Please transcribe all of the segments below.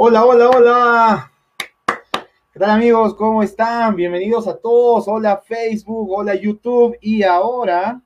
Hola, hola, hola. ¿Qué tal amigos? ¿Cómo están? Bienvenidos a todos. Hola Facebook, hola YouTube y ahora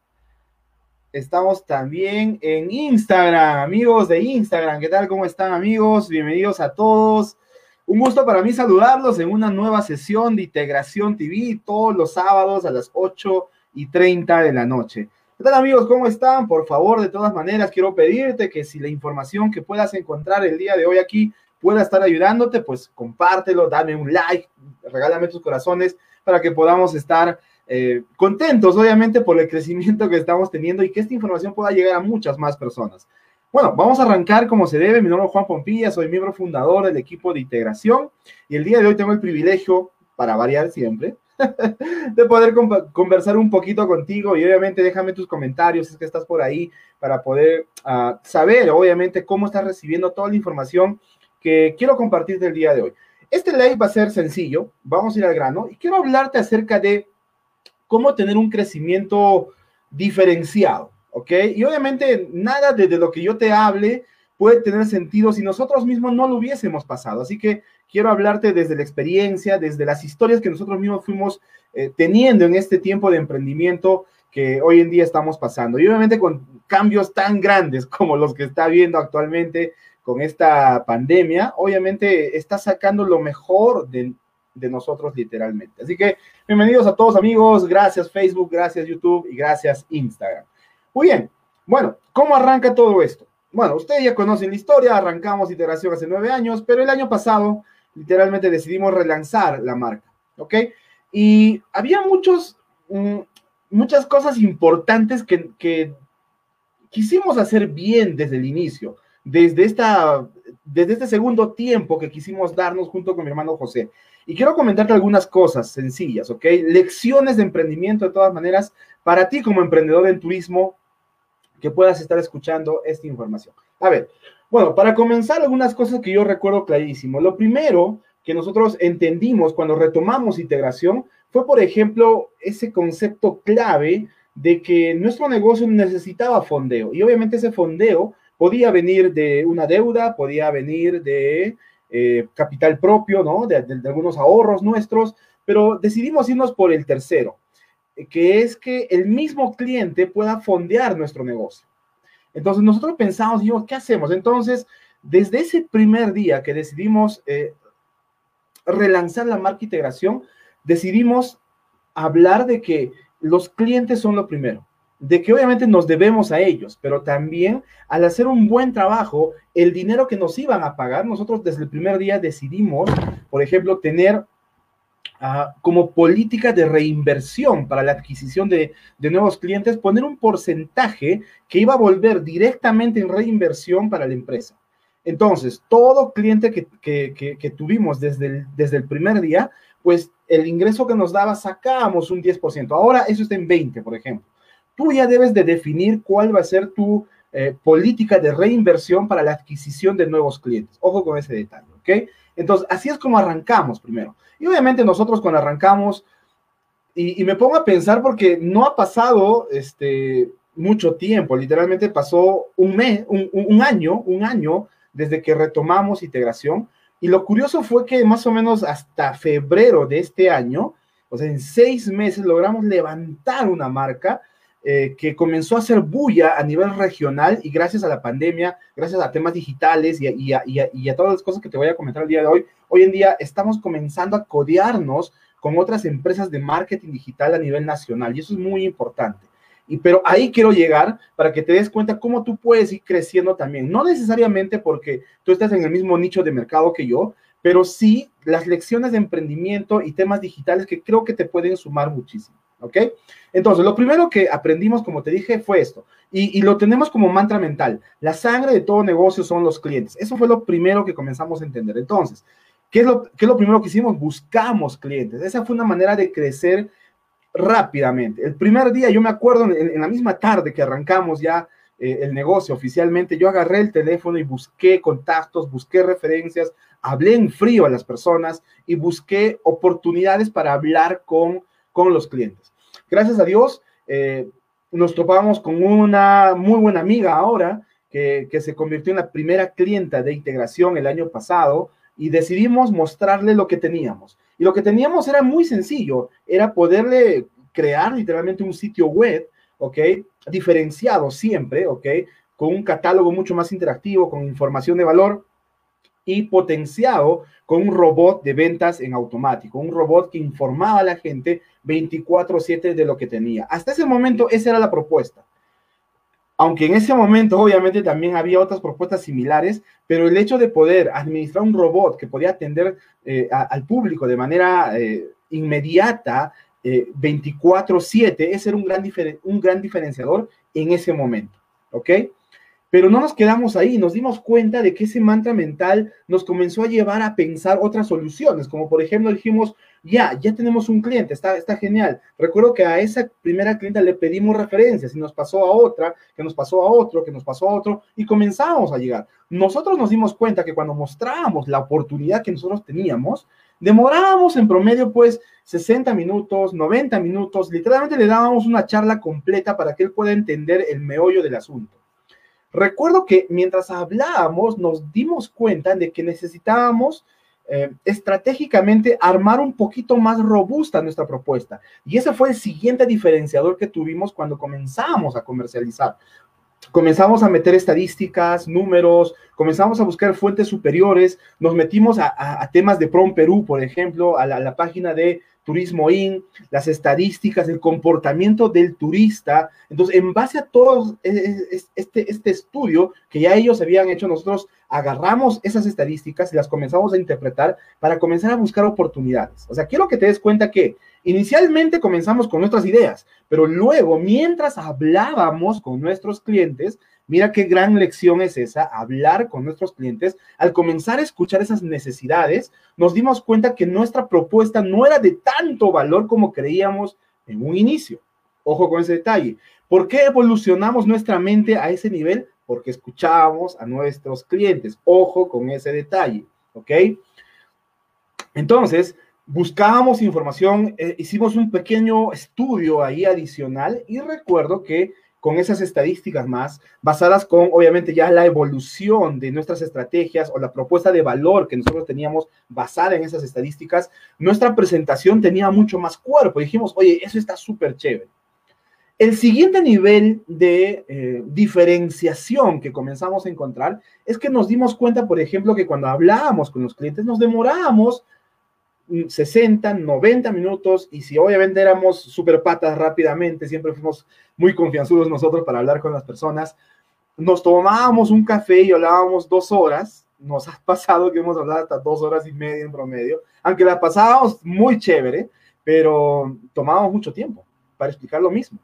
estamos también en Instagram, amigos de Instagram. ¿Qué tal? ¿Cómo están amigos? Bienvenidos a todos. Un gusto para mí saludarlos en una nueva sesión de Integración TV todos los sábados a las 8 y 30 de la noche. ¿Qué tal amigos? ¿Cómo están? Por favor, de todas maneras, quiero pedirte que si la información que puedas encontrar el día de hoy aquí pueda estar ayudándote, pues compártelo, dame un like, regálame tus corazones para que podamos estar eh, contentos, obviamente, por el crecimiento que estamos teniendo y que esta información pueda llegar a muchas más personas. Bueno, vamos a arrancar como se debe. Mi nombre es Juan Pompilla, soy miembro fundador del equipo de integración y el día de hoy tengo el privilegio, para variar siempre, de poder conversar un poquito contigo y obviamente déjame tus comentarios si es que estás por ahí para poder uh, saber, obviamente, cómo estás recibiendo toda la información que quiero compartir del día de hoy. Este live va a ser sencillo, vamos a ir al grano y quiero hablarte acerca de cómo tener un crecimiento diferenciado, ¿ok? Y obviamente nada de lo que yo te hable puede tener sentido si nosotros mismos no lo hubiésemos pasado. Así que quiero hablarte desde la experiencia, desde las historias que nosotros mismos fuimos eh, teniendo en este tiempo de emprendimiento que hoy en día estamos pasando. Y obviamente con cambios tan grandes como los que está viendo actualmente, con esta pandemia, obviamente está sacando lo mejor de, de, nosotros literalmente. Así que bienvenidos a todos amigos, gracias Facebook, gracias YouTube y gracias Instagram. Muy bien, bueno, ¿cómo arranca todo esto? Bueno, ustedes ya conocen la historia, arrancamos integración hace nueve años, pero el año pasado literalmente decidimos relanzar la marca, ¿ok? Y había muchos, mm, muchas cosas importantes que, que quisimos hacer bien desde el inicio desde, esta, desde este segundo tiempo que quisimos darnos junto con mi hermano José. Y quiero comentarte algunas cosas sencillas, ¿ok? Lecciones de emprendimiento de todas maneras para ti como emprendedor en turismo que puedas estar escuchando esta información. A ver, bueno, para comenzar algunas cosas que yo recuerdo clarísimo. Lo primero que nosotros entendimos cuando retomamos integración fue, por ejemplo, ese concepto clave de que nuestro negocio necesitaba fondeo. Y obviamente ese fondeo Podía venir de una deuda, podía venir de eh, capital propio, ¿no? De, algunos ahorros nuestros, pero decidimos irnos por el tercero, que es que el mismo cliente pueda fondear nuestro negocio. Entonces nosotros pensamos, dijimos, ¿qué hacemos? Entonces, desde ese primer día que decidimos eh, relanzar la marca integración, decidimos hablar de que los clientes son lo primero de que obviamente nos debemos a ellos, pero también al hacer un buen trabajo, el dinero que nos iban a pagar, nosotros desde el primer día decidimos, por ejemplo, tener uh, como política de reinversión para la adquisición de, nuevos clientes, poner un porcentaje que iba a volver directamente en reinversión para la empresa. Entonces, todo cliente que tuvimos desde el, desde el primer día, pues el ingreso que nos daba sacábamos un 10%. Ahora eso está en 20, por ejemplo tú ya debes de definir cuál va a ser tu eh, política de reinversión para la adquisición de nuevos clientes. Ojo con ese detalle, ¿ok? Entonces, así es como arrancamos primero. Y obviamente nosotros cuando arrancamos, y, me pongo a pensar porque no ha pasado este, mucho tiempo, literalmente pasó un mes, un, un año, un año desde que retomamos integración. Y lo curioso fue que más o menos hasta febrero de este año, o sea, en seis meses logramos levantar una marca eh, que comenzó a hacer bulla a nivel regional y gracias a la pandemia, gracias a temas digitales y a, y, a, todas las cosas que te voy a comentar el día de hoy, hoy en día estamos comenzando a codearnos con otras empresas de marketing digital a nivel nacional y eso es muy importante. Y, pero ahí quiero llegar para que te des cuenta cómo tú puedes ir creciendo también. No necesariamente porque tú estás en el mismo nicho de mercado que yo, pero sí las lecciones de emprendimiento y temas digitales que creo que te pueden sumar muchísimo. ¿Ok? Entonces, lo primero que aprendimos, como te dije, fue esto. Y, y, lo tenemos como mantra mental. La sangre de todo negocio son los clientes. Eso fue lo primero que comenzamos a entender. Entonces, ¿qué es lo, qué es lo primero que hicimos? Buscamos clientes. Esa fue una manera de crecer rápidamente. El primer día, yo me acuerdo, en, en la misma tarde que arrancamos ya eh, el negocio oficialmente, yo agarré el teléfono y busqué contactos, busqué referencias, hablé en frío a las personas y busqué oportunidades para hablar con, con los clientes gracias a Dios, eh, nos topamos con una muy buena amiga ahora, que, que, se convirtió en la primera clienta de integración el año pasado. y decidimos mostrarle lo que teníamos. Y lo que teníamos era muy sencillo, era poderle crear literalmente un sitio web, ¿ok? Diferenciado siempre, ¿ok? Con un catálogo mucho más interactivo, con información de valor y potenciado con un robot de ventas en automático, un robot que informaba a la gente 24/7 de lo que tenía. Hasta ese momento esa era la propuesta. Aunque en ese momento obviamente también había otras propuestas similares, pero el hecho de poder administrar un robot que podía atender eh, al público de manera eh, inmediata, 24/7, eh, ese era un gran, un gran diferenciador en ese momento, ¿ok? Pero no nos quedamos ahí, nos dimos cuenta de que ese mantra mental nos comenzó a llevar a pensar otras soluciones, como por ejemplo dijimos, ya, ya tenemos un cliente, está, está genial. Recuerdo que a esa primera clienta le pedimos referencias y nos pasó a otra, que nos pasó a otro, que nos pasó a otro, y comenzamos a llegar. Nosotros nos dimos cuenta que cuando mostrábamos la oportunidad que nosotros teníamos, demorábamos en promedio pues 60 minutos, 90 minutos, literalmente le dábamos una charla completa para que él pueda entender el meollo del asunto. Recuerdo que mientras hablábamos nos dimos cuenta de que necesitábamos eh, estratégicamente armar un poquito más robusta nuestra propuesta. Y ese fue el siguiente diferenciador que tuvimos cuando comenzamos a comercializar. Comenzamos a meter estadísticas, números, comenzamos a buscar fuentes superiores, nos metimos a, temas de PROM Perú, por ejemplo, a la página de Turismo IN, las estadísticas, el comportamiento del turista. Entonces, en base a todo este, este estudio que ya ellos habían hecho, nosotros agarramos esas estadísticas y las comenzamos a interpretar para comenzar a buscar oportunidades. O sea, quiero que te des cuenta que inicialmente comenzamos con nuestras ideas, pero luego, mientras hablábamos con nuestros clientes, Mira qué gran lección es esa, hablar con nuestros clientes. Al comenzar a escuchar esas necesidades, nos dimos cuenta que nuestra propuesta no era de tanto valor como creíamos en un inicio. Ojo con ese detalle. ¿Por qué evolucionamos nuestra mente a ese nivel? Porque escuchábamos a nuestros clientes. Ojo con ese detalle, ¿ok? Entonces, buscábamos información, eh, hicimos un pequeño estudio ahí adicional y recuerdo que con esas estadísticas más, basadas con, obviamente, ya la evolución de nuestras estrategias o la propuesta de valor que nosotros teníamos basada en esas estadísticas, nuestra presentación tenía mucho más cuerpo. Dijimos, oye, eso está súper chévere. El siguiente nivel de eh, diferenciación que comenzamos a encontrar es que nos dimos cuenta, por ejemplo, que cuando hablábamos con los clientes nos demorábamos 60, 90 minutos y si obviamente éramos super patas rápidamente, siempre fuimos muy confianzudos nosotros para hablar con las personas, nos tomábamos un café y hablábamos dos horas, nos ha pasado que hemos hablado hasta dos horas y media en promedio, aunque la pasábamos muy chévere, pero tomábamos mucho tiempo para explicar lo mismo.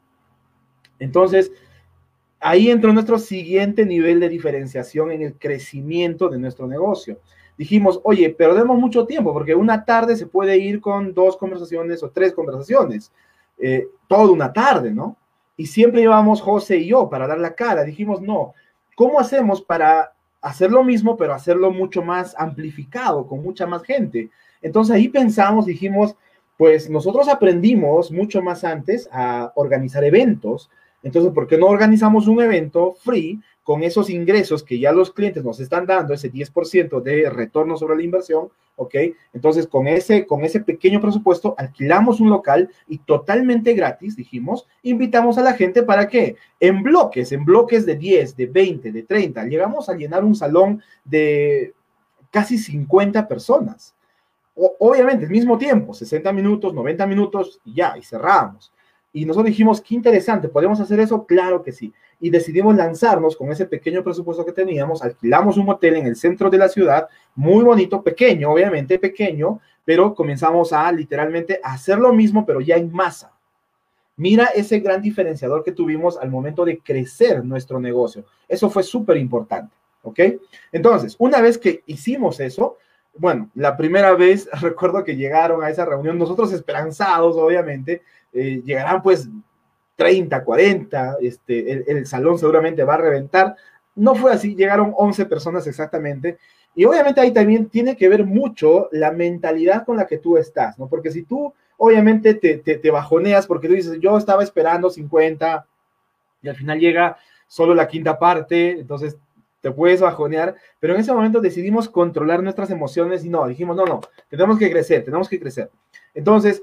Entonces, ahí entró nuestro siguiente nivel de diferenciación en el crecimiento de nuestro negocio dijimos, oye, perdemos mucho tiempo porque una tarde se puede ir con dos conversaciones o tres conversaciones, eh, toda una tarde, ¿no? Y siempre íbamos José y yo para dar la cara. Dijimos, no, ¿cómo hacemos para hacer lo mismo, pero hacerlo mucho más amplificado, con mucha más gente? Entonces ahí pensamos, dijimos, pues nosotros aprendimos mucho más antes a organizar eventos. Entonces, ¿por qué no organizamos un evento free con esos ingresos que ya los clientes nos están dando, ese 10% de retorno sobre la inversión, ¿ok? Entonces, con ese, con ese pequeño presupuesto, alquilamos un local y totalmente gratis, dijimos, invitamos a la gente para que en bloques, en bloques de 10, de 20, de 30, llegamos a llenar un salón de casi 50 personas. obviamente, al mismo tiempo, 60 minutos, 90 minutos, y ya, y cerramos. Y nosotros dijimos, qué interesante, ¿podemos hacer eso? Claro que sí y decidimos lanzarnos con ese pequeño presupuesto que teníamos, alquilamos un hotel en el centro de la ciudad, muy bonito, pequeño, obviamente pequeño, pero comenzamos a literalmente hacer lo mismo, pero ya en masa. Mira ese gran diferenciador que tuvimos al momento de crecer nuestro negocio. Eso fue súper importante, ¿ok? Entonces, una vez que hicimos eso, bueno, la primera vez recuerdo que llegaron a esa reunión, nosotros esperanzados, obviamente, eh, llegarán pues 30, 40, este, el, salón seguramente va a reventar. No fue así, llegaron 11 personas exactamente. Y obviamente ahí también tiene que ver mucho la mentalidad con la que tú estás, ¿no? Porque si tú obviamente te, te, bajoneas porque tú dices, yo estaba esperando 50 y al final llega solo la quinta parte, entonces te puedes bajonear, pero en ese momento decidimos controlar nuestras emociones y no, dijimos, no, no, tenemos que crecer, tenemos que crecer. Entonces,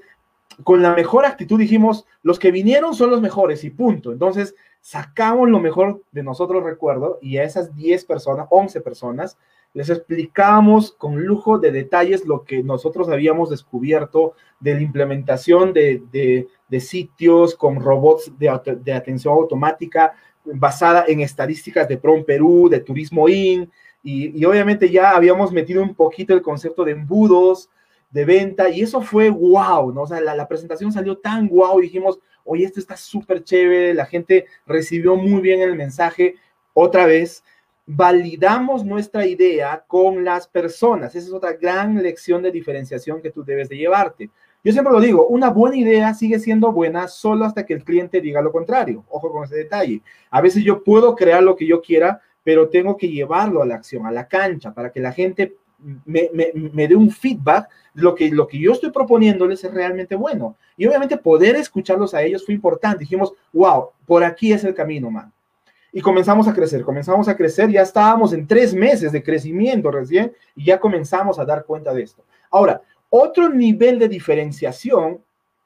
con la mejor actitud dijimos, los que vinieron son los mejores y punto. Entonces, sacamos lo mejor de nosotros, recuerdo, y a esas 10 personas, 11 personas, les explicamos con lujo de detalles lo que nosotros habíamos descubierto de la implementación de, sitios con robots de, de atención automática, basada en estadísticas de PROM Perú, de Turismo IN, y, obviamente ya habíamos metido un poquito el concepto de embudos, de venta, y eso fue wow, ¿no? O sea, la, presentación salió tan wow, dijimos, oye, esto está súper chévere, la gente recibió muy bien el mensaje. Otra vez, validamos nuestra idea con las personas. Esa es otra gran lección de diferenciación que tú debes de llevarte. Yo siempre lo digo, una buena idea sigue siendo buena solo hasta que el cliente diga lo contrario. Ojo con ese detalle. A veces yo puedo crear lo que yo quiera, pero tengo que llevarlo a la acción, a la cancha, para que la gente me, dé un feedback lo que, lo que yo estoy proponiéndoles es realmente bueno. Y obviamente poder escucharlos a ellos fue importante. Dijimos, wow, por aquí es el camino, man. Y comenzamos a crecer, comenzamos a crecer, ya estábamos en tres meses de crecimiento recién y ya comenzamos a dar cuenta de esto. Ahora, otro nivel de diferenciación,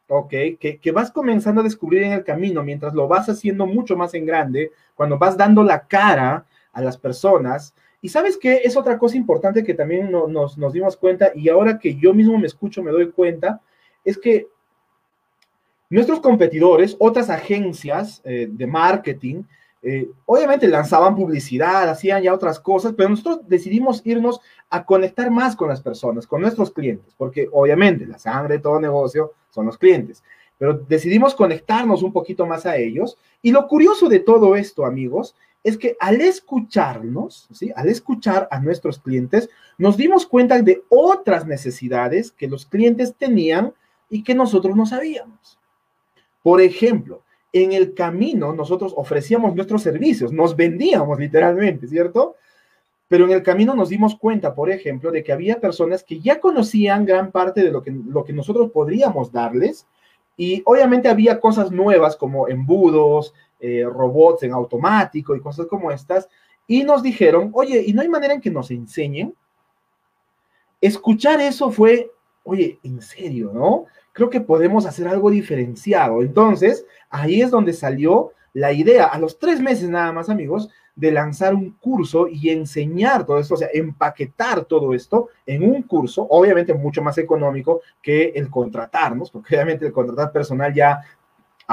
¿ok? Que, que, vas comenzando a descubrir en el camino mientras lo vas haciendo mucho más en grande, cuando vas dando la cara a las personas. Y sabes qué? Es otra cosa importante que también nos, nos, dimos cuenta y ahora que yo mismo me escucho me doy cuenta, es que nuestros competidores, otras agencias eh, de marketing, eh, obviamente lanzaban publicidad, hacían ya otras cosas, pero nosotros decidimos irnos a conectar más con las personas, con nuestros clientes, porque obviamente la sangre de todo negocio son los clientes, pero decidimos conectarnos un poquito más a ellos. Y lo curioso de todo esto, amigos, es que al escucharnos, ¿sí? al escuchar a nuestros clientes, nos dimos cuenta de otras necesidades que los clientes tenían y que nosotros no sabíamos. Por ejemplo, en el camino nosotros ofrecíamos nuestros servicios, nos vendíamos literalmente, ¿cierto? Pero en el camino nos dimos cuenta, por ejemplo, de que había personas que ya conocían gran parte de lo que, lo que nosotros podríamos darles y obviamente había cosas nuevas como embudos, eh, robots en automático y cosas como estas. Y nos dijeron, oye, ¿y no hay manera en que nos enseñen? Escuchar eso fue, oye, en serio, ¿no? creo que podemos hacer algo diferenciado. Entonces, ahí es donde salió la idea, a los tres meses nada más, amigos, de lanzar un curso y enseñar todo esto, o sea, empaquetar todo esto en un curso, obviamente mucho más económico que el contratarnos, porque obviamente el contratar personal ya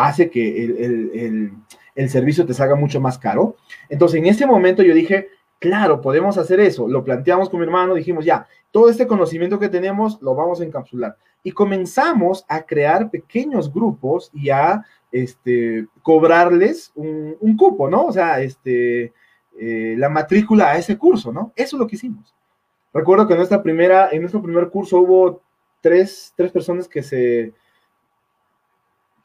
hace que el, el servicio te salga mucho más caro. Entonces, en ese momento yo dije, claro, podemos hacer eso. Lo planteamos con mi hermano, dijimos, ya, todo este conocimiento que tenemos lo vamos a encapsular y comenzamos a crear pequeños grupos y a este, cobrarles un, cupo, ¿no? O sea, este, eh, la matrícula a ese curso, ¿no? Eso es lo que hicimos. Recuerdo que en, nuestra primera, en nuestro primer curso hubo tres, tres personas que se,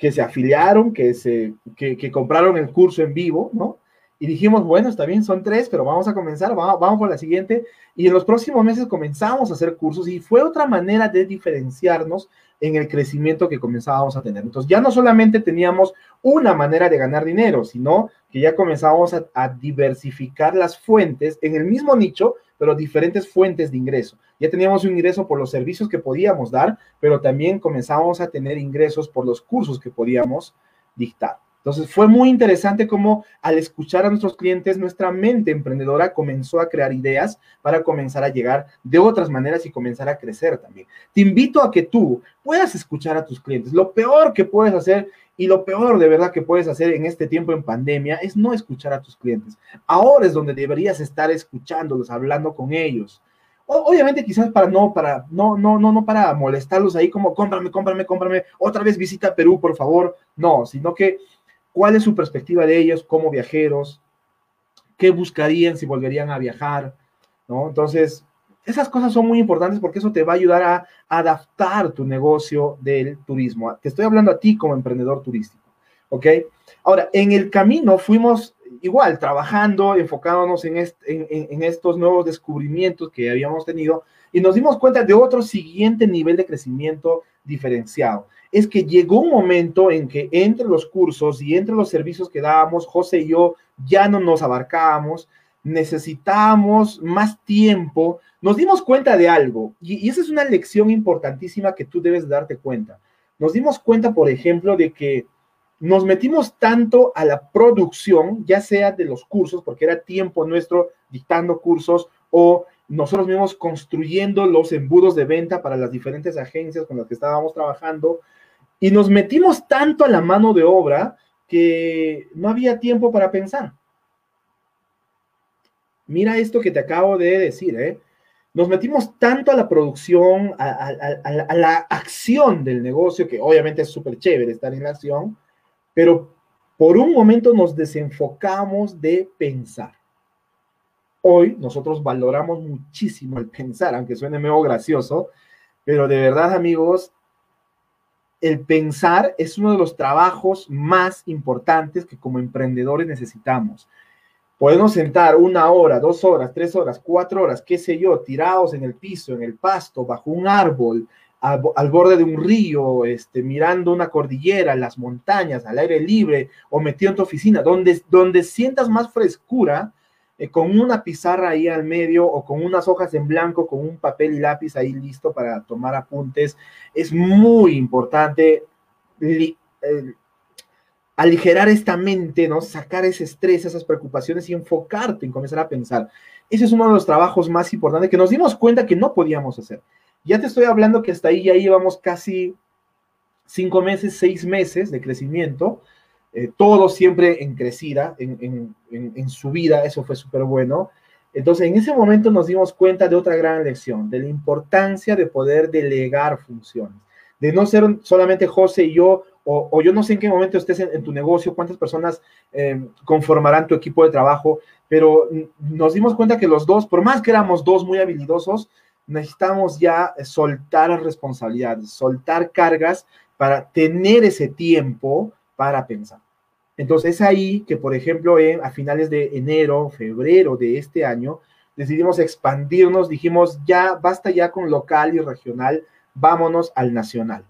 que se afiliaron, que, se, que, compraron el curso en vivo, ¿no? y dijimos, bueno, está bien, son tres, pero vamos a comenzar, vamos, vamos por la siguiente. Y en los próximos meses comenzamos a hacer cursos y fue otra manera de diferenciarnos en el crecimiento que comenzábamos a tener. Entonces ya no solamente teníamos una manera de ganar dinero, sino que ya comenzábamos a, a diversificar las fuentes en el mismo nicho, pero diferentes fuentes de ingreso. Ya teníamos un ingreso por los servicios que podíamos dar, pero también comenzábamos a tener ingresos por los cursos que podíamos dictar. Entonces fue muy interesante cómo al escuchar a nuestros clientes, nuestra mente emprendedora comenzó a crear ideas para comenzar a llegar de otras maneras y comenzar a crecer también. Te invito a que tú puedas escuchar a tus clientes. Lo peor que puedes hacer y lo peor de verdad que puedes hacer en este tiempo en pandemia es no escuchar a tus clientes. Ahora es donde deberías estar escuchándolos, hablando con ellos. Obviamente quizás para no, para, no, no, no, no para molestarlos ahí como cómprame, cómprame, cómprame, otra vez visita Perú, por favor. No, sino que cuál es su perspectiva de ellos como viajeros, qué buscarían si volverían a viajar, ¿no? Entonces, esas cosas son muy importantes porque eso te va a ayudar a adaptar tu negocio del turismo. Te estoy hablando a ti como emprendedor turístico, ¿ok? Ahora, en el camino fuimos igual trabajando, enfocándonos en, estos nuevos descubrimientos que habíamos tenido y nos dimos cuenta de otro siguiente nivel de crecimiento diferenciado es que llegó un momento en que entre los cursos y entre los servicios que dábamos, José y yo ya no nos abarcábamos necesitábamos más tiempo, nos dimos cuenta de algo, y, esa es una lección importantísima que tú debes darte cuenta. Nos dimos cuenta, por ejemplo, de que nos metimos tanto a la producción, ya sea de los cursos, porque era tiempo nuestro dictando cursos, o nosotros mismos construyendo los embudos de venta para las diferentes agencias con las que estábamos trabajando, y nos metimos tanto a la mano de obra que no había tiempo para pensar. Mira esto que te acabo de decir, ¿eh? Nos metimos tanto a la producción, a, la acción del negocio, que obviamente es súper chévere estar en la acción, pero por un momento nos desenfocamos de pensar. Hoy nosotros valoramos muchísimo el pensar, aunque suene medio gracioso, pero de verdad amigos, el pensar es uno de los trabajos más importantes que como emprendedores necesitamos. Podemos sentar una hora, dos horas, tres horas, cuatro horas, qué sé yo, tirados en el piso, en el pasto, bajo un árbol, al, borde de un río, este, mirando una cordillera, las montañas, al aire libre, o metido en tu oficina, donde, donde sientas más frescura, eh, con una pizarra ahí al medio o con unas hojas en blanco, con un papel y lápiz ahí listo para tomar apuntes. Es muy importante eh, aligerar esta mente, ¿no? Sacar ese estrés, esas preocupaciones y enfocarte en comenzar a pensar. Ese es uno de los trabajos más importantes que nos dimos cuenta que no podíamos hacer. Ya te estoy hablando que hasta ahí ya llevamos casi cinco meses, seis meses de crecimiento, eh, todo siempre en crecida, en, en su vida, eso fue súper bueno. Entonces, en ese momento nos dimos cuenta de otra gran lección, de la importancia de poder delegar funciones, de no ser solamente José y yo o, yo no sé en qué momento estés en, tu negocio, cuántas personas eh, conformarán tu equipo de trabajo, pero nos dimos cuenta que los dos, por más que éramos dos muy habilidosos, necesitamos ya soltar responsabilidades, soltar cargas para tener ese tiempo para pensar. Entonces es ahí que, por ejemplo, a finales de enero, febrero de este año, decidimos expandirnos, dijimos, ya basta ya con local y regional, vámonos al nacional.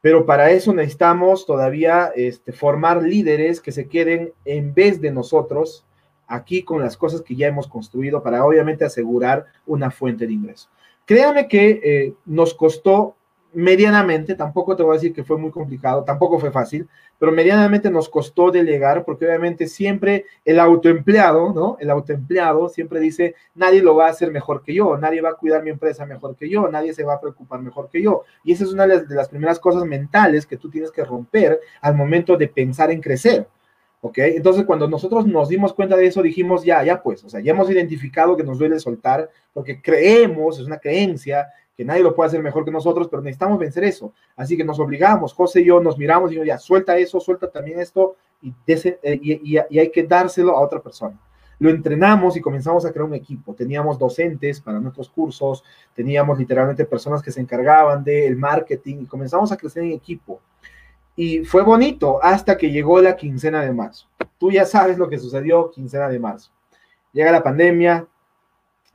Pero para eso necesitamos todavía este, formar líderes que se queden en vez de nosotros aquí con las cosas que ya hemos construido para obviamente asegurar una fuente de ingreso. Créame que eh, nos costó medianamente, tampoco te voy a decir que fue muy complicado, tampoco fue fácil, pero medianamente nos costó delegar porque obviamente siempre el autoempleado, ¿no? El autoempleado siempre dice, nadie lo va a hacer mejor que yo, nadie va a cuidar mi empresa mejor que yo, nadie se va a preocupar mejor que yo. Y esa es una de las primeras cosas mentales que tú tienes que romper al momento de pensar en crecer. ¿Ok? Entonces, cuando nosotros nos dimos cuenta de eso, dijimos, ya, ya pues, o sea, ya hemos identificado que nos duele soltar, porque creemos, es una creencia, que nadie lo puede hacer mejor que nosotros, pero necesitamos vencer eso. Así que nos obligamos, José y yo nos miramos y yo, ya, suelta eso, suelta también esto eh, y, y, hay que dárselo a otra persona. Lo entrenamos y comenzamos a crear un equipo. Teníamos docentes para nuestros cursos, teníamos literalmente personas que se encargaban del marketing y comenzamos a crecer en equipo. Y fue bonito hasta que llegó la quincena de marzo. Tú ya sabes lo que sucedió quincena de marzo. Llega la pandemia,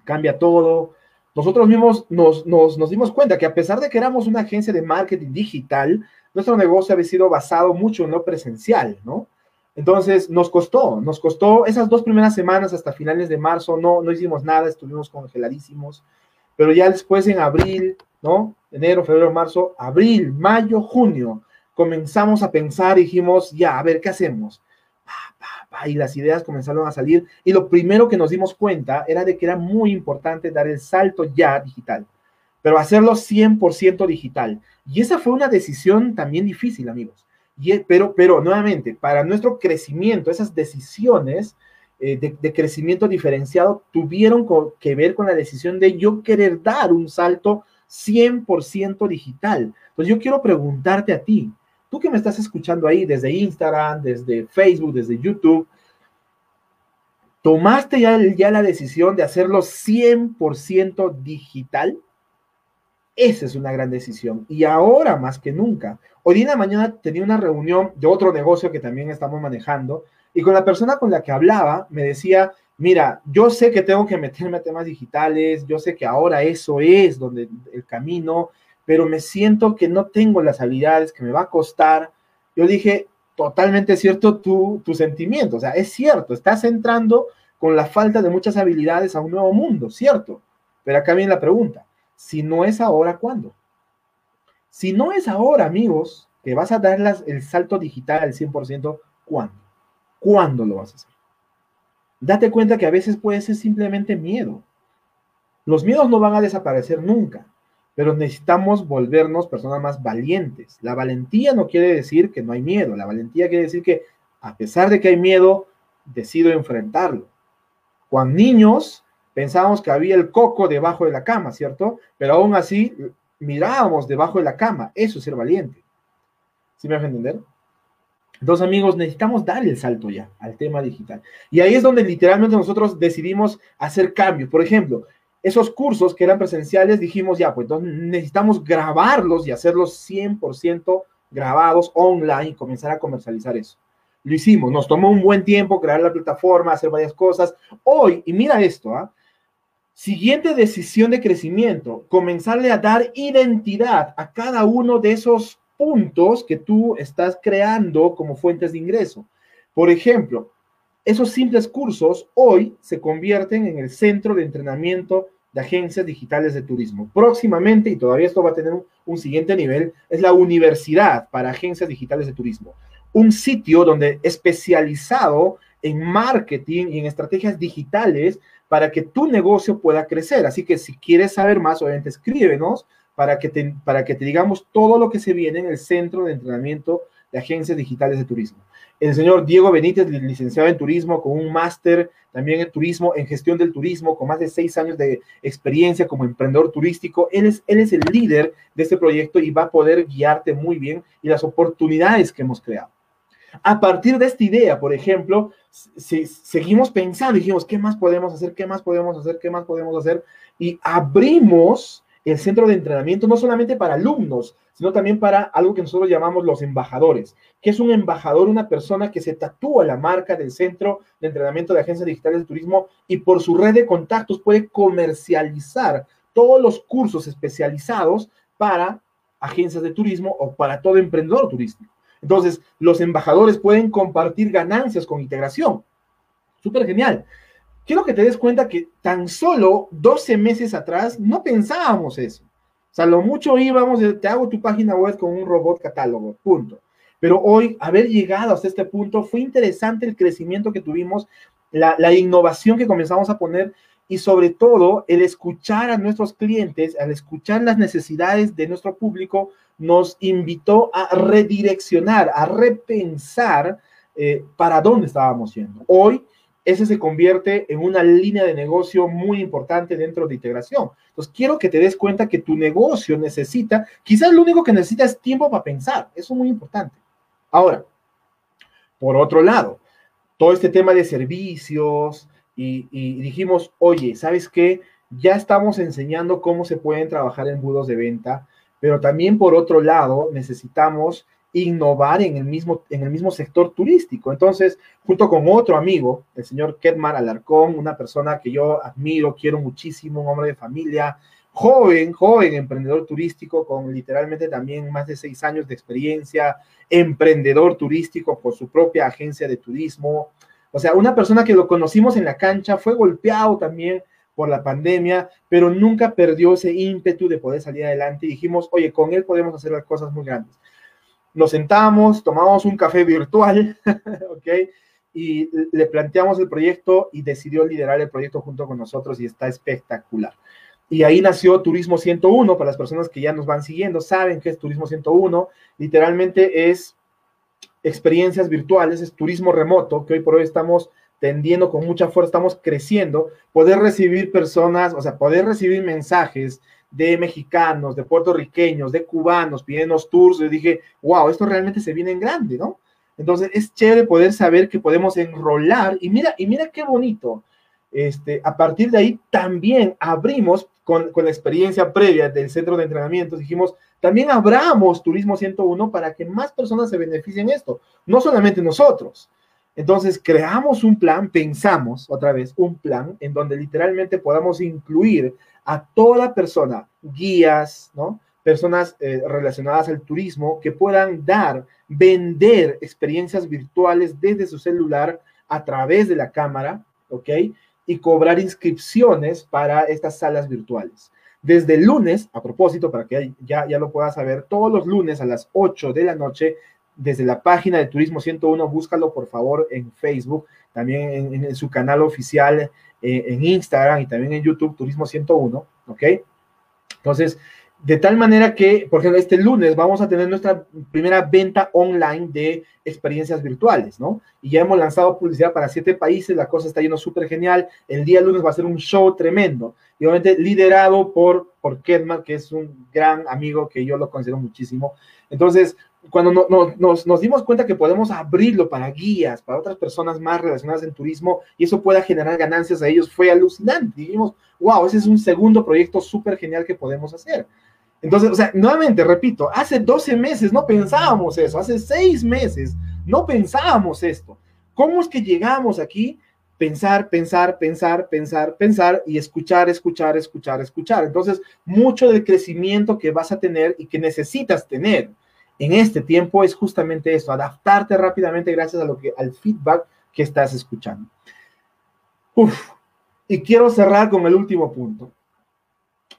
cambia todo, nosotros mismos nos, nos, dimos cuenta que a pesar de que éramos una agencia de marketing digital, nuestro negocio había sido basado mucho en lo presencial, ¿no? Entonces nos costó, nos costó esas dos primeras semanas hasta finales de marzo, no, no hicimos nada, estuvimos congeladísimos, pero ya después en abril, ¿no? Enero, febrero, marzo, abril, mayo, junio, comenzamos a pensar, dijimos, ya, a ver, ¿qué hacemos? Y las ideas comenzaron a salir. Y lo primero que nos dimos cuenta era de que era muy importante dar el salto ya digital, pero hacerlo 100% digital. Y esa fue una decisión también difícil, amigos. Y, pero, pero nuevamente, para nuestro crecimiento, esas decisiones eh, de, de, crecimiento diferenciado tuvieron que ver con la decisión de yo querer dar un salto 100% digital. Entonces yo quiero preguntarte a ti, tú que me estás escuchando ahí desde Instagram, desde Facebook, desde YouTube, ¿tomaste ya, ya la decisión de hacerlo 100% digital? Esa es una gran decisión. Y ahora más que nunca. Hoy en la mañana tenía una reunión de otro negocio que también estamos manejando y con la persona con la que hablaba me decía, mira, yo sé que tengo que meterme a temas digitales, yo sé que ahora eso es donde el camino, pero me siento que no tengo las habilidades, que me va a costar. Yo dije, totalmente cierto tu, tu sentimiento, o sea, es cierto, estás entrando con la falta de muchas habilidades a un nuevo mundo, ¿cierto? Pero acá viene la pregunta, si no es ahora, ¿cuándo? Si no es ahora, amigos, que vas a dar el salto digital al 100%, ¿cuándo? ¿Cuándo lo vas a hacer? Date cuenta que a veces puede ser simplemente miedo. Los miedos no van a desaparecer nunca, pero necesitamos volvernos personas más valientes. La valentía no quiere decir que no hay miedo, la valentía quiere decir que a pesar de que hay miedo, decido enfrentarlo. Cuando niños pensábamos que había el coco debajo de la cama, ¿cierto? Pero aún así mirábamos debajo de la cama. Eso es ser valiente. ¿Sí me a entender? Entonces, amigos, necesitamos darle el salto ya al tema digital. Y ahí es donde literalmente nosotros decidimos hacer cambios. Por ejemplo, esos cursos que eran presenciales, dijimos ya, pues entonces necesitamos grabarlos y hacerlos 100% grabados online y comenzar a comercializar eso. Lo hicimos, nos tomó un buen tiempo crear la plataforma, hacer varias cosas. Hoy, y mira esto, ¿ah? Siguiente decisión de crecimiento, comenzarle a dar identidad a cada uno de esos puntos que tú estás creando como fuentes de ingreso. Por ejemplo, esos simples cursos hoy se convierten en el centro de entrenamiento de agencias digitales de turismo. Próximamente, y todavía esto va a tener un, siguiente nivel, es la Universidad para Agencias Digitales de Turismo. Un sitio donde especializado en marketing y en estrategias digitales para que tu negocio pueda crecer. Así que si quieres saber más, obviamente escríbenos para que para que te digamos todo lo que se viene en el Centro de Entrenamiento de Agencias Digitales de Turismo. El señor Diego Benítez, licenciado en turismo, con un máster también en turismo, en gestión del turismo, con más de seis años de experiencia como emprendedor turístico. Él es, él es el líder de este proyecto y va a poder guiarte muy bien y las oportunidades que hemos creado. A partir de esta idea, por ejemplo, si, seguimos pensando, dijimos, ¿qué más podemos hacer? ¿Qué más podemos hacer? ¿Qué más podemos hacer? Y abrimos el centro de entrenamiento no solamente para alumnos, sino también para algo que nosotros llamamos los embajadores. que es un embajador? Una persona que se tatúa la marca del centro de entrenamiento de agencias digitales de turismo y por su red de contactos puede comercializar todos los cursos especializados para agencias de turismo o para todo emprendedor turístico. Entonces, los embajadores pueden compartir ganancias con integración. Súper genial. Quiero que te des cuenta que tan solo 12 meses atrás no pensábamos eso. O sea, lo mucho íbamos, te hago tu página web con un robot catálogo, punto. Pero hoy, haber llegado hasta este punto, fue interesante el crecimiento que tuvimos, la, la innovación que comenzamos a poner y sobre todo el escuchar a nuestros clientes, al escuchar las necesidades de nuestro público, nos invitó a redireccionar, a repensar eh, para dónde estábamos yendo. Hoy ese se convierte en una línea de negocio muy importante dentro de integración. Entonces, quiero que te des cuenta que tu negocio necesita, quizás lo único que necesita es tiempo para pensar. Eso es muy importante. Ahora, por otro lado, todo este tema de servicios y, y dijimos, oye, ¿sabes qué? Ya estamos enseñando cómo se pueden trabajar en budos de venta pero también por otro lado necesitamos innovar en el mismo, en el mismo sector turístico. Entonces, junto con otro amigo, el señor Ketmar Alarcón, una persona que yo admiro, quiero muchísimo, un hombre de familia, joven, joven emprendedor turístico con literalmente también más de seis años de experiencia, emprendedor turístico por su propia agencia de turismo. O sea, una persona que lo conocimos en la cancha, fue golpeado también por la pandemia, pero nunca perdió ese ímpetu de poder salir adelante y dijimos, oye, con él podemos hacer las cosas muy grandes. Nos sentamos, tomamos un café virtual, ¿ok? Y le planteamos el proyecto y decidió liderar el proyecto junto con nosotros y está espectacular. Y ahí nació Turismo 101, para las personas que ya nos van siguiendo, saben que es Turismo 101, literalmente es experiencias virtuales, es turismo remoto, que hoy por hoy estamos tendiendo con mucha fuerza, estamos creciendo, poder recibir personas, o sea, poder recibir mensajes de mexicanos, de puertorriqueños, de cubanos pidiendo tours, yo dije, wow, esto realmente se viene en grande, ¿no? Entonces es chévere poder saber que podemos enrolar y mira, y mira qué bonito. Este, a partir de ahí también abrimos con, con la experiencia previa del centro de entrenamiento, dijimos, también abramos Turismo 101 para que más personas se beneficien de esto, no solamente nosotros. Entonces, creamos un plan, pensamos otra vez un plan en donde literalmente podamos incluir a toda persona, guías, ¿no? Personas eh, relacionadas al turismo que puedan dar, vender experiencias virtuales desde su celular a través de la cámara, ¿ok? Y cobrar inscripciones para estas salas virtuales. Desde lunes, a propósito, para que ya, ya lo puedas saber, todos los lunes a las 8 de la noche, desde la página de Turismo 101, búscalo por favor en Facebook, también en, su canal oficial, eh, en Instagram y también en YouTube, Turismo 101, ¿ok? Entonces, de tal manera que, por ejemplo, este lunes vamos a tener nuestra primera venta online de experiencias virtuales, ¿no? Y ya hemos lanzado publicidad para siete países, la cosa está yendo súper genial. El día lunes va a ser un show tremendo. Y obviamente liderado por, por Kedman, que es un gran amigo que yo lo considero muchísimo. Entonces, cuando nos, nos, dimos cuenta que podemos abrirlo para guías, para otras personas más relacionadas en turismo, y eso pueda generar ganancias a ellos, fue alucinante. Dijimos, wow, ese es un segundo proyecto súper genial que podemos hacer. Entonces, o sea, nuevamente, repito, hace 12 meses no pensábamos eso, hace 6 meses no pensábamos esto. ¿Cómo es que llegamos aquí? Pensar, pensar, pensar, pensar, pensar y escuchar, escuchar, escuchar, escuchar. Entonces, mucho del crecimiento que vas a tener y que necesitas tener en este tiempo es justamente eso, adaptarte rápidamente gracias a lo que, al feedback que estás escuchando. Uf, y quiero cerrar con el último punto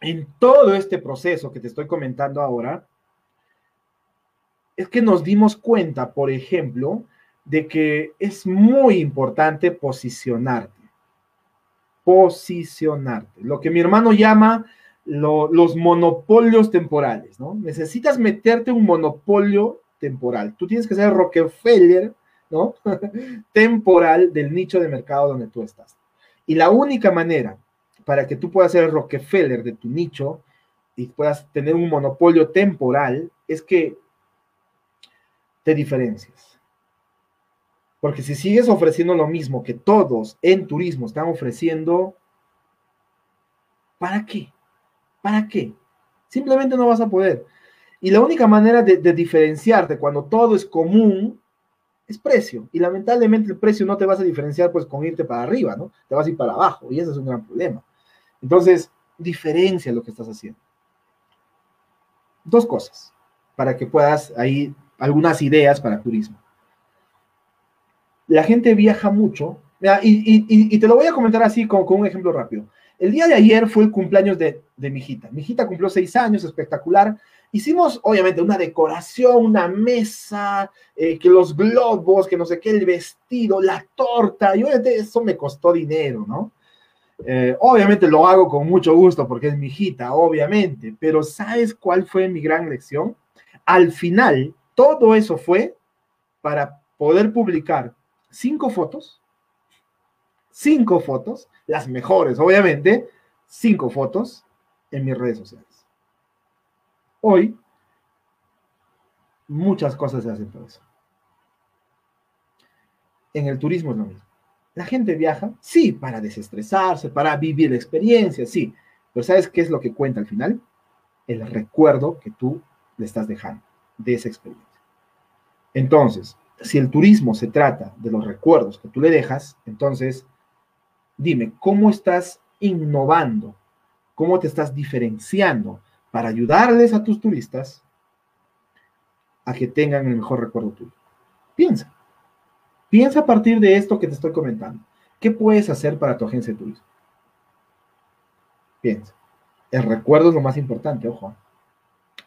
en todo este proceso que te estoy comentando ahora, es que nos dimos cuenta, por ejemplo, de que es muy importante posicionarte. Posicionarte. Lo que mi hermano llama los monopolios temporales, ¿no? Necesitas meterte un monopolio temporal. Tú tienes que ser Rockefeller, ¿no? temporal del nicho de mercado donde tú estás. Y la única manera para que tú puedas ser el Rockefeller de tu nicho y puedas tener un monopolio temporal, es que te diferencias. Porque si sigues ofreciendo lo mismo que todos en turismo están ofreciendo, ¿para qué? ¿Para qué? Simplemente no vas a poder. Y la única manera de, diferenciarte cuando todo es común es precio. Y lamentablemente el precio no te vas a diferenciar pues con irte para arriba, ¿no? Te vas a ir para abajo y ese es un gran problema. Entonces, diferencia lo que estás haciendo. Dos cosas, para que puedas ahí algunas ideas para turismo. La gente viaja mucho, y, te lo voy a comentar así con, un ejemplo rápido. El día de ayer fue el cumpleaños de, mi hijita. Mi hijita cumplió seis años, espectacular. Hicimos, obviamente, una decoración, una mesa, eh, que los globos, que no sé qué, el vestido, la torta, y obviamente eso me costó dinero, ¿no? Eh, obviamente lo hago con mucho gusto porque es mi hijita, obviamente, pero ¿sabes cuál fue mi gran lección? Al final, todo eso fue para poder publicar cinco fotos, cinco fotos, las mejores, obviamente, cinco fotos en mis redes sociales. Hoy, muchas cosas se hacen por eso. En el turismo es lo mismo. La gente viaja, sí, para desestresarse, para vivir la experiencia, sí. Pero ¿sabes qué es lo que cuenta al final? El recuerdo que tú le estás dejando de esa experiencia. Entonces, si el turismo se trata de los recuerdos que tú le dejas, entonces, dime, ¿cómo estás innovando? ¿Cómo te estás diferenciando para ayudarles a tus turistas a que tengan el mejor recuerdo tuyo? Piensa. Piensa a partir de esto que te estoy comentando. ¿Qué puedes hacer para tu agencia de turismo? Piensa. El recuerdo es lo más importante, ojo.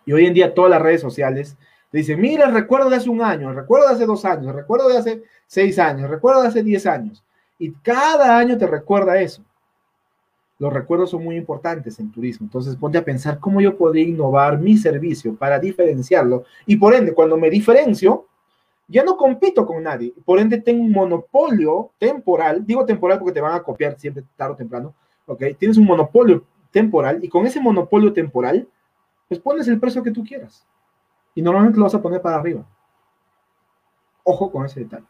Y hoy en día todas las redes sociales te dicen, mira, el recuerdo de hace un año, el recuerdo de hace dos años, el recuerdo de hace seis años, el recuerdo de hace diez años. Y cada año te recuerda eso. Los recuerdos son muy importantes en turismo. Entonces ponte a pensar cómo yo podría innovar mi servicio para diferenciarlo. Y por ende, cuando me diferencio, ya no compito con nadie, por ende tengo un monopolio temporal, digo temporal porque te van a copiar siempre tarde o temprano, ¿ok? Tienes un monopolio temporal y con ese monopolio temporal, pues pones el precio que tú quieras. Y normalmente lo vas a poner para arriba. Ojo con ese detalle.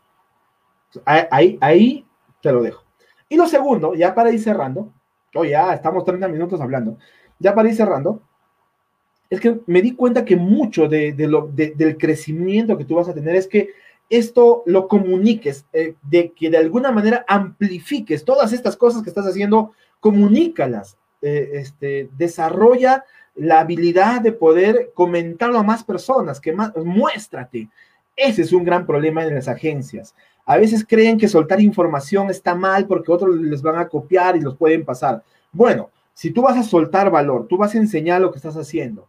Ahí, ahí lo dejo. Y lo segundo, ya para ir cerrando, oh ya estamos 30 minutos hablando, ya para ir cerrando, es que me di cuenta que mucho de, lo, del crecimiento que tú vas a tener es que esto lo comuniques, eh, de que de alguna manera amplifiques todas estas cosas que estás haciendo, comunícalas, eh, este, desarrolla la habilidad de poder comentarlo a más personas, que más, muéstrate. Ese es un gran problema en las agencias. A veces creen que soltar información está mal porque otros les van a copiar y los pueden pasar. Bueno, si tú vas a soltar valor, tú vas a enseñar lo que estás haciendo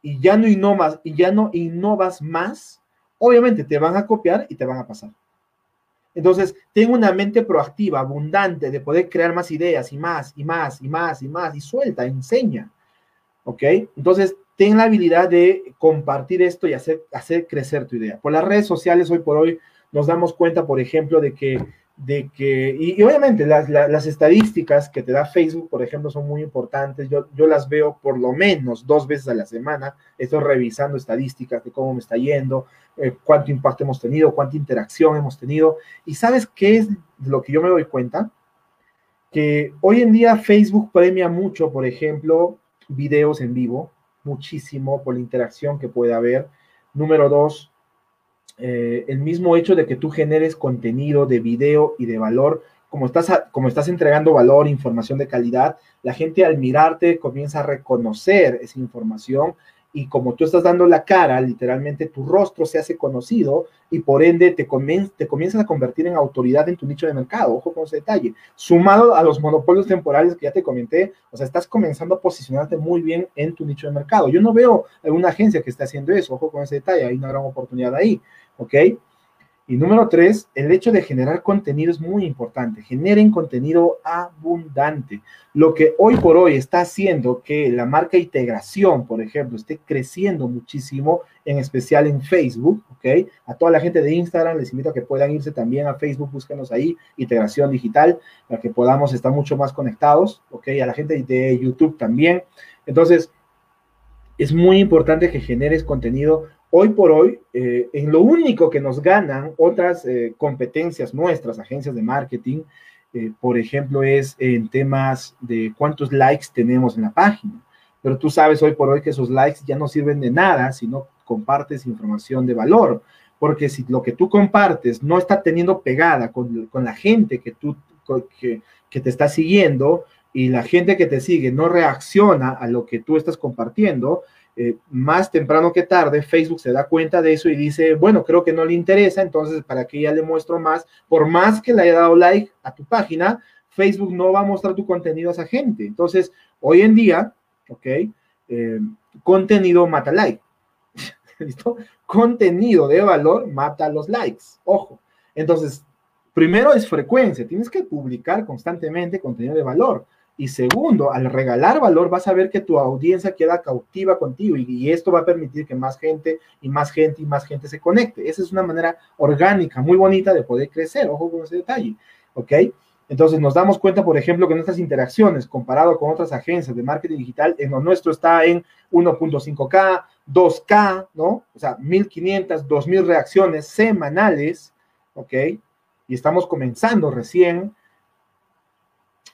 y ya no innovas, y ya no innovas más, obviamente te van a copiar y te van a pasar. Entonces, ten una mente proactiva, abundante, de poder crear más ideas y más, y más, y más, y más, y suelta, enseña. ¿Ok? Entonces, ten la habilidad de compartir esto y hacer, hacer crecer tu idea. Por las redes sociales, hoy por hoy, nos damos cuenta, por ejemplo, de que de que, y, obviamente las, estadísticas que te da Facebook, por ejemplo, son muy importantes. Yo, yo las veo por lo menos dos veces a la semana. Estoy revisando estadísticas de cómo me está yendo, eh, cuánto impacto hemos tenido, cuánta interacción hemos tenido. ¿Y sabes qué es lo que yo me doy cuenta? Que hoy en día Facebook premia mucho, por ejemplo, videos en vivo, muchísimo por la interacción que puede haber. Número dos, eh, el mismo hecho de que tú generes contenido de video y de valor, como estás, como estás entregando valor, información de calidad, la gente al mirarte comienza a reconocer esa información y como tú estás dando la cara, literalmente tu rostro se hace conocido y por ende te, te comienzas a convertir en autoridad en tu nicho de mercado. Ojo con ese detalle. Sumado a los monopolios temporales que ya te comenté, o sea, estás comenzando a posicionarte muy bien en tu nicho de mercado. Yo no veo alguna agencia que esté haciendo eso. Ojo con ese detalle. Hay una gran oportunidad ahí. ¿Ok? Y número tres, el hecho de generar contenido es muy importante. Generen contenido abundante. Lo que hoy por hoy está haciendo que la marca integración, por ejemplo, esté creciendo muchísimo, en especial en Facebook, ¿ok? A toda la gente de Instagram les invito a que puedan irse también a Facebook, búsquenos ahí, integración digital, para que podamos estar mucho más conectados, ¿ok? A la gente de YouTube también. Entonces, es muy importante que generes contenido hoy por hoy, eh, en lo único que nos ganan otras eh, competencias nuestras, agencias de marketing, eh, por ejemplo, es en temas de cuántos likes tenemos en la página. Pero tú sabes hoy por hoy que esos likes ya no sirven de nada si no compartes información de valor. Porque si lo que tú compartes no está teniendo pegada con, con la gente que, tú, que, que te está siguiendo y la gente que te sigue no reacciona a lo que tú estás compartiendo, eh, más temprano que tarde, Facebook se da cuenta de eso y dice, bueno, creo que no le interesa, entonces, ¿para qué ya le muestro más? Por más que le haya dado like a tu página, Facebook no va a mostrar tu contenido a esa gente. Entonces, hoy en día, ¿ok? Eh, contenido mata like. ¿Listo? Contenido de valor mata los likes. Ojo. Entonces, primero es frecuencia. Tienes que publicar constantemente contenido de valor. Y segundo, al regalar valor vas a ver que tu audiencia queda cautiva contigo y, esto va a permitir que más gente y más gente y más gente se conecte. Esa es una manera orgánica, muy bonita de poder crecer. Ojo con ese detalle. ¿Ok? Entonces nos damos cuenta, por ejemplo, que nuestras interacciones comparado con otras agencias de marketing digital, en lo nuestro está en 1.5K, 2K, ¿no? O sea, 1500, 2000 reacciones semanales, ¿ok? Y estamos comenzando recién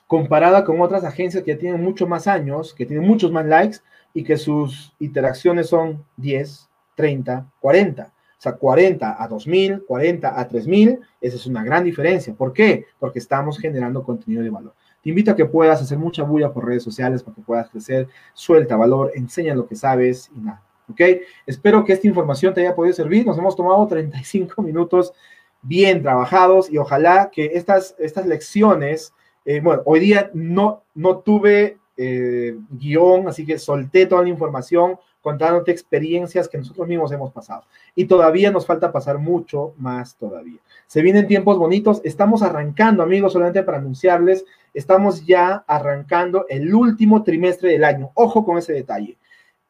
comparada con otras agencias que ya tienen mucho más años, que tienen muchos más likes y que sus interacciones son 10, 30, 40. O sea, 40 a 2000, 40 a 3000, esa es una gran diferencia. ¿Por qué? Porque estamos generando contenido de valor. Te invito a que puedas hacer mucha bulla por redes sociales para que puedas crecer, suelta valor, enseña lo que sabes y nada. ¿Ok? Espero que esta información te haya podido servir. Nos hemos tomado 35 minutos bien trabajados y ojalá que estas, estas lecciones eh, bueno, hoy día no, no tuve eh, guion, así que solté toda la información contándote experiencias que nosotros mismos hemos pasado. Y todavía nos falta pasar mucho más todavía. Se vienen tiempos bonitos. Estamos arrancando, amigos, solamente para anunciarles, estamos ya arrancando el último trimestre del año. Ojo con ese detalle.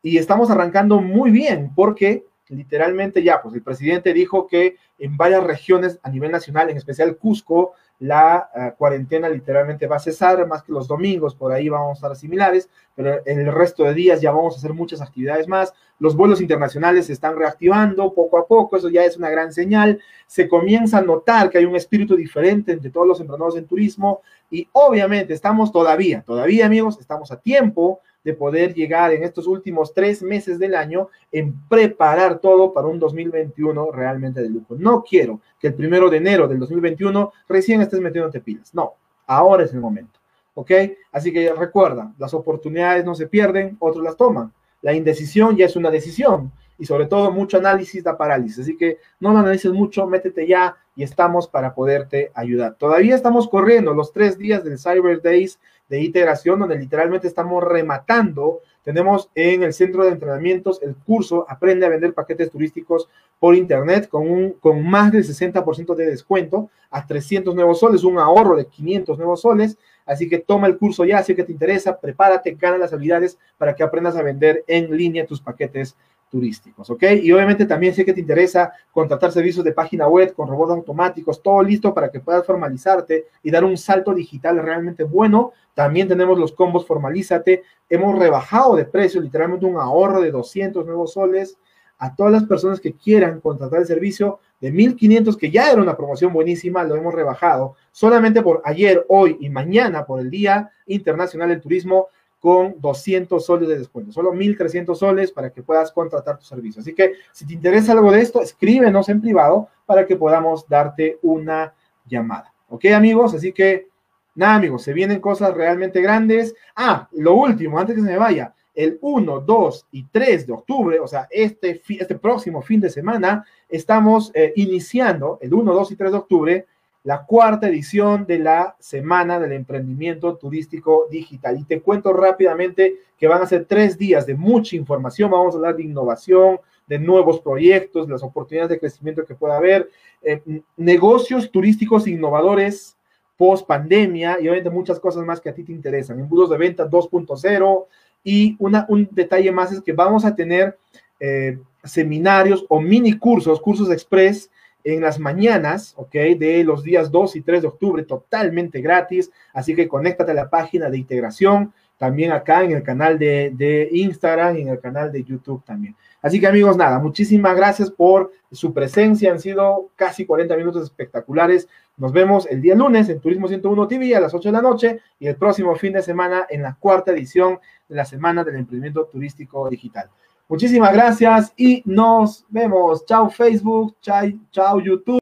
Y estamos arrancando muy bien porque literalmente ya, pues el presidente dijo que en varias regiones a nivel nacional, en especial Cusco, la eh, cuarentena literalmente va a cesar, más que los domingos, por ahí vamos a estar similares, pero en el resto de días ya vamos a hacer muchas actividades más. Los vuelos internacionales se están reactivando poco a poco, eso ya es una gran señal. Se comienza a notar que hay un espíritu diferente entre todos los emprendedores en turismo y obviamente estamos todavía, todavía amigos, estamos a tiempo de poder llegar en estos últimos tres meses del año en preparar todo para un 2021 realmente de lujo. No quiero que el primero de enero del 2021 recién estés metiéndote pilas. No, ahora es el momento. ¿Ok? Así que recuerda, las oportunidades no se pierden, otros las toman. La indecisión ya es una decisión y sobre todo mucho análisis da parálisis. Así que no lo analices mucho, métete ya y estamos para poderte ayudar. Todavía estamos corriendo los tres días del Cyber Days de integración, donde literalmente estamos rematando. Tenemos en el centro de entrenamientos el curso Aprende a vender paquetes turísticos por internet con, un, con más del 60% de descuento a 300 nuevos soles, un ahorro de 500 nuevos soles. Así que toma el curso ya, si que te interesa, prepárate, gana las habilidades para que aprendas a vender en línea tus paquetes turísticos, ¿ok? Y obviamente también sé que te interesa contratar servicios de página web con robots automáticos, todo listo para que puedas formalizarte y dar un salto digital realmente bueno. También tenemos los combos Formalízate. Hemos rebajado de precio, literalmente un ahorro de 200 nuevos soles a todas las personas que quieran contratar el servicio de 1500, que ya era una promoción buenísima, lo hemos rebajado solamente por ayer, hoy y mañana, por el Día Internacional del Turismo con 200 soles de descuento, solo 1.300 soles para que puedas contratar tu servicio. Así que si te interesa algo de esto, escríbenos en privado para que podamos darte una llamada. ¿Ok, amigos? Así que, nada, amigos, se vienen cosas realmente grandes. Ah, lo último, antes que se me vaya, el 1, 2 y 3 de octubre, o sea, este, este próximo fin de semana, estamos eh, iniciando el 1, 2 y 3 de octubre la cuarta edición de la Semana del Emprendimiento Turístico Digital. Y te cuento rápidamente que van a ser tres días de mucha información. Vamos a hablar de innovación, de nuevos proyectos, de las oportunidades de crecimiento que pueda haber, eh, negocios turísticos innovadores post pandemia y obviamente muchas cosas más que a ti te interesan. Embudos de venta 2.0 y una, un detalle más es que vamos a tener eh, seminarios o mini cursos, cursos express en las mañanas, ¿ok? De los días 2 y 3 de octubre, totalmente gratis. Así que conéctate a la página de integración, también acá en el canal de, de Instagram y en el canal de YouTube también. Así que amigos, nada, muchísimas gracias por su presencia. Han sido casi 40 minutos espectaculares. Nos vemos el día lunes en Turismo 101 TV a las 8 de la noche y el próximo fin de semana en la cuarta edición de la Semana del Emprendimiento Turístico Digital. Muchísimas gracias y nos vemos. Chao Facebook, chao, YouTube.